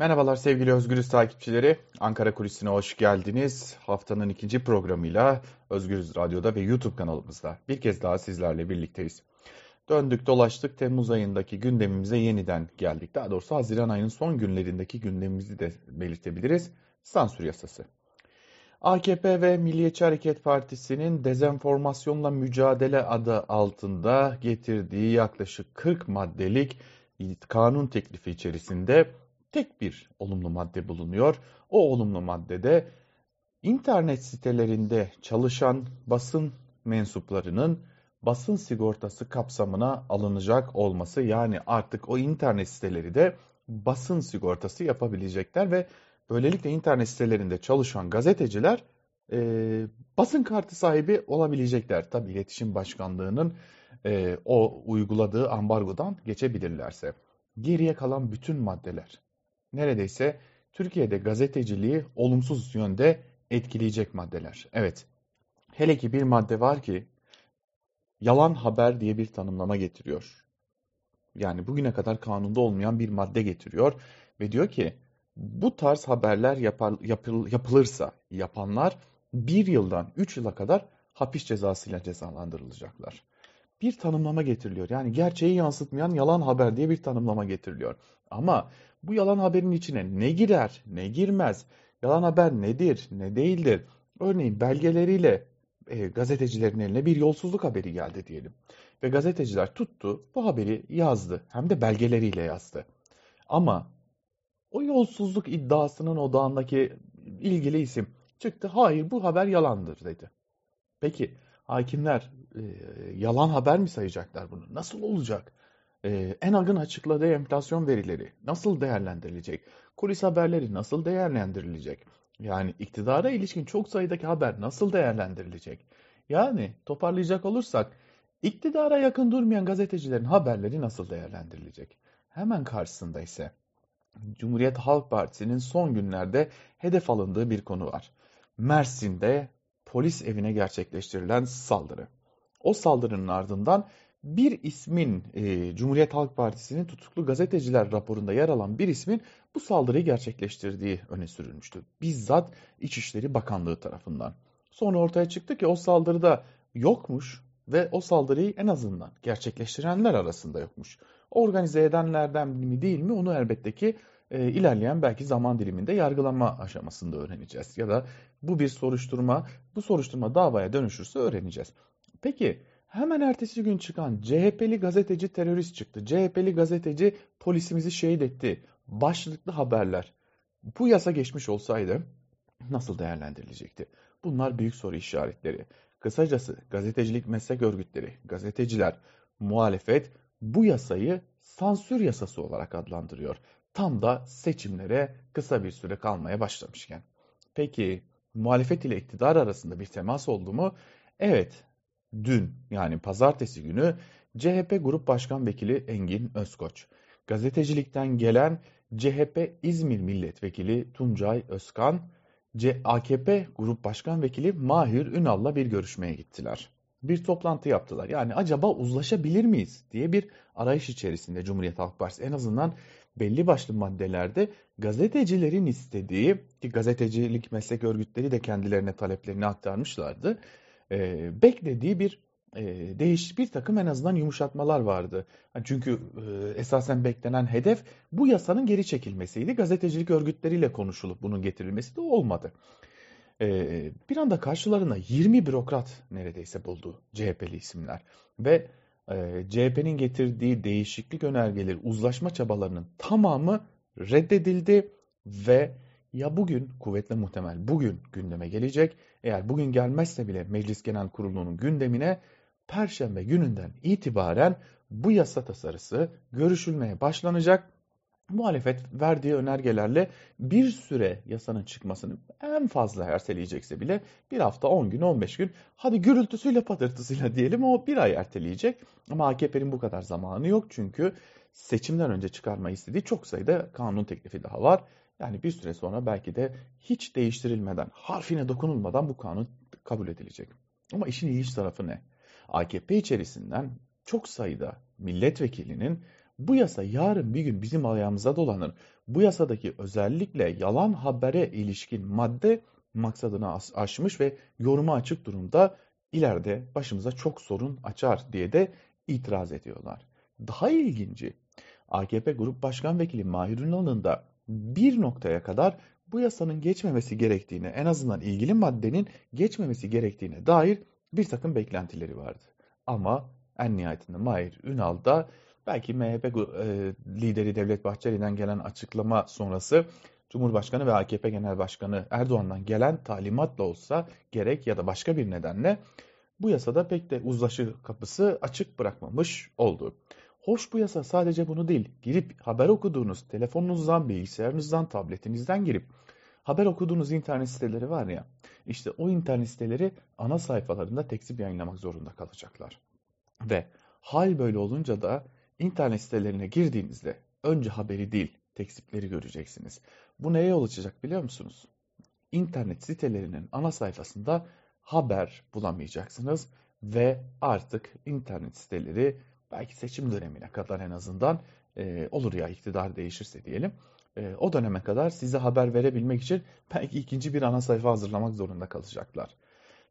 Merhabalar sevgili Özgürüz takipçileri. Ankara Kulisi'ne hoş geldiniz. Haftanın ikinci programıyla Özgürüz Radyo'da ve YouTube kanalımızda bir kez daha sizlerle birlikteyiz. Döndük dolaştık Temmuz ayındaki gündemimize yeniden geldik. Daha doğrusu Haziran ayının son günlerindeki gündemimizi de belirtebiliriz. Sansür yasası. AKP ve Milliyetçi Hareket Partisi'nin dezenformasyonla mücadele adı altında getirdiği yaklaşık 40 maddelik kanun teklifi içerisinde tek bir olumlu madde bulunuyor. O olumlu maddede internet sitelerinde çalışan basın mensuplarının basın sigortası kapsamına alınacak olması yani artık o internet siteleri de basın sigortası yapabilecekler ve böylelikle internet sitelerinde çalışan gazeteciler e, basın kartı sahibi olabilecekler. Tabi iletişim başkanlığının e, o uyguladığı ambargodan geçebilirlerse. Geriye kalan bütün maddeler neredeyse Türkiye'de gazeteciliği olumsuz yönde etkileyecek maddeler. Evet, hele ki bir madde var ki yalan haber diye bir tanımlama getiriyor. Yani bugüne kadar kanunda olmayan bir madde getiriyor ve diyor ki bu tarz haberler yapar, yapıl, yapılırsa yapanlar bir yıldan üç yıla kadar hapis cezasıyla cezalandırılacaklar. Bir tanımlama getiriliyor. Yani gerçeği yansıtmayan yalan haber diye bir tanımlama getiriliyor. Ama bu yalan haberin içine ne girer, ne girmez, yalan haber nedir, ne değildir? Örneğin belgeleriyle e, gazetecilerin eline bir yolsuzluk haberi geldi diyelim. Ve gazeteciler tuttu, bu haberi yazdı. Hem de belgeleriyle yazdı. Ama o yolsuzluk iddiasının odağındaki ilgili isim çıktı. Hayır bu haber yalandır dedi. Peki hakimler e, yalan haber mi sayacaklar bunu? Nasıl olacak? E, ENAG'ın açıkladığı enflasyon verileri nasıl değerlendirilecek? Kulis haberleri nasıl değerlendirilecek? Yani iktidara ilişkin çok sayıdaki haber nasıl değerlendirilecek? Yani toparlayacak olursak iktidara yakın durmayan gazetecilerin haberleri nasıl değerlendirilecek? Hemen karşısında ise Cumhuriyet Halk Partisi'nin son günlerde hedef alındığı bir konu var. Mersin'de polis evine gerçekleştirilen saldırı. O saldırının ardından bir ismin e, Cumhuriyet Halk Partisi'nin tutuklu gazeteciler raporunda yer alan bir ismin bu saldırıyı gerçekleştirdiği öne sürülmüştü. Bizzat İçişleri Bakanlığı tarafından. Sonra ortaya çıktı ki o saldırıda yokmuş ve o saldırıyı en azından gerçekleştirenler arasında yokmuş. Organize edenlerden mi değil mi onu elbette ki e, ilerleyen belki zaman diliminde yargılama aşamasında öğreneceğiz. Ya da bu bir soruşturma, bu soruşturma davaya dönüşürse öğreneceğiz. Peki hemen ertesi gün çıkan CHP'li gazeteci terörist çıktı. CHP'li gazeteci polisimizi şehit etti. Başlıklı haberler. Bu yasa geçmiş olsaydı nasıl değerlendirilecekti? Bunlar büyük soru işaretleri. Kısacası gazetecilik meslek örgütleri, gazeteciler, muhalefet bu yasayı sansür yasası olarak adlandırıyor. Tam da seçimlere kısa bir süre kalmaya başlamışken. Peki muhalefet ile iktidar arasında bir temas oldu mu? Evet, dün yani pazartesi günü CHP Grup Başkan Vekili Engin Özkoç, gazetecilikten gelen CHP İzmir Milletvekili Tuncay Özkan, AKP Grup Başkan Vekili Mahir Ünal'la bir görüşmeye gittiler. Bir toplantı yaptılar. Yani acaba uzlaşabilir miyiz diye bir arayış içerisinde Cumhuriyet Halk Partisi en azından belli başlı maddelerde gazetecilerin istediği ki gazetecilik meslek örgütleri de kendilerine taleplerini aktarmışlardı. E, beklediği bir e, değiş bir takım en azından yumuşatmalar vardı. Çünkü e, esasen beklenen hedef bu yasanın geri çekilmesiydi. Gazetecilik örgütleriyle konuşulup bunun getirilmesi de olmadı. E, bir anda karşılarına 20 bürokrat neredeyse buldu CHP'li isimler ve e, CHP'nin getirdiği değişiklik önergeleri, uzlaşma çabalarının tamamı reddedildi ve ya bugün kuvvetle muhtemel bugün gündeme gelecek. Eğer bugün gelmezse bile Meclis Genel Kurulu'nun gündemine Perşembe gününden itibaren bu yasa tasarısı görüşülmeye başlanacak. Muhalefet verdiği önergelerle bir süre yasanın çıkmasını en fazla erteleyecekse bile bir hafta 10 gün 15 gün hadi gürültüsüyle patırtısıyla diyelim o bir ay erteleyecek. Ama AKP'nin bu kadar zamanı yok çünkü seçimden önce çıkarmayı istediği çok sayıda kanun teklifi daha var. Yani bir süre sonra belki de hiç değiştirilmeden, harfine dokunulmadan bu kanun kabul edilecek. Ama işin ilginç tarafı ne? AKP içerisinden çok sayıda milletvekilinin Bu yasa yarın bir gün bizim ayağımıza dolanır. Bu yasadaki özellikle yalan habere ilişkin madde maksadını aşmış ve yoruma açık durumda ileride başımıza çok sorun açar diye de itiraz ediyorlar. Daha ilginci AKP Grup Başkan Vekili Mahir Ünal'ın da bir noktaya kadar bu yasanın geçmemesi gerektiğine en azından ilgili maddenin geçmemesi gerektiğine dair bir takım beklentileri vardı. Ama en nihayetinde Mahir Ünal da belki MHP e, lideri Devlet Bahçeli'den gelen açıklama sonrası Cumhurbaşkanı ve AKP Genel Başkanı Erdoğan'dan gelen talimatla olsa gerek ya da başka bir nedenle bu yasada pek de uzlaşı kapısı açık bırakmamış oldu. Hoş bu yasa sadece bunu değil. Girip haber okuduğunuz telefonunuzdan, bilgisayarınızdan, tabletinizden girip haber okuduğunuz internet siteleri var ya. İşte o internet siteleri ana sayfalarında tekzip yayınlamak zorunda kalacaklar. Ve hal böyle olunca da internet sitelerine girdiğinizde önce haberi değil tekzipleri göreceksiniz. Bu neye yol açacak biliyor musunuz? İnternet sitelerinin ana sayfasında haber bulamayacaksınız ve artık internet siteleri belki seçim dönemine kadar en azından e, olur ya iktidar değişirse diyelim. E, o döneme kadar size haber verebilmek için belki ikinci bir ana sayfa hazırlamak zorunda kalacaklar.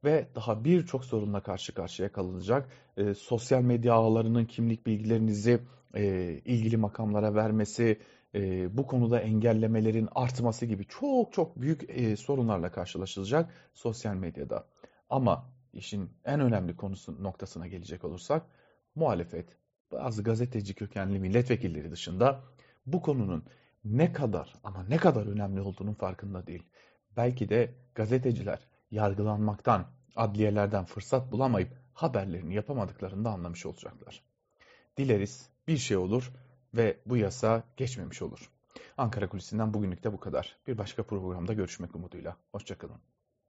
Ve daha birçok sorunla karşı karşıya kalınacak. E, sosyal medya ağlarının kimlik bilgilerinizi e, ilgili makamlara vermesi, e, bu konuda engellemelerin artması gibi çok çok büyük e, sorunlarla karşılaşılacak sosyal medyada. Ama işin en önemli konusu noktasına gelecek olursak muhalefet, bazı gazeteci kökenli milletvekilleri dışında bu konunun ne kadar ama ne kadar önemli olduğunun farkında değil. Belki de gazeteciler yargılanmaktan, adliyelerden fırsat bulamayıp haberlerini yapamadıklarını da anlamış olacaklar. Dileriz bir şey olur ve bu yasa geçmemiş olur. Ankara Kulisi'nden bugünlük de bu kadar. Bir başka programda görüşmek umuduyla. Hoşçakalın.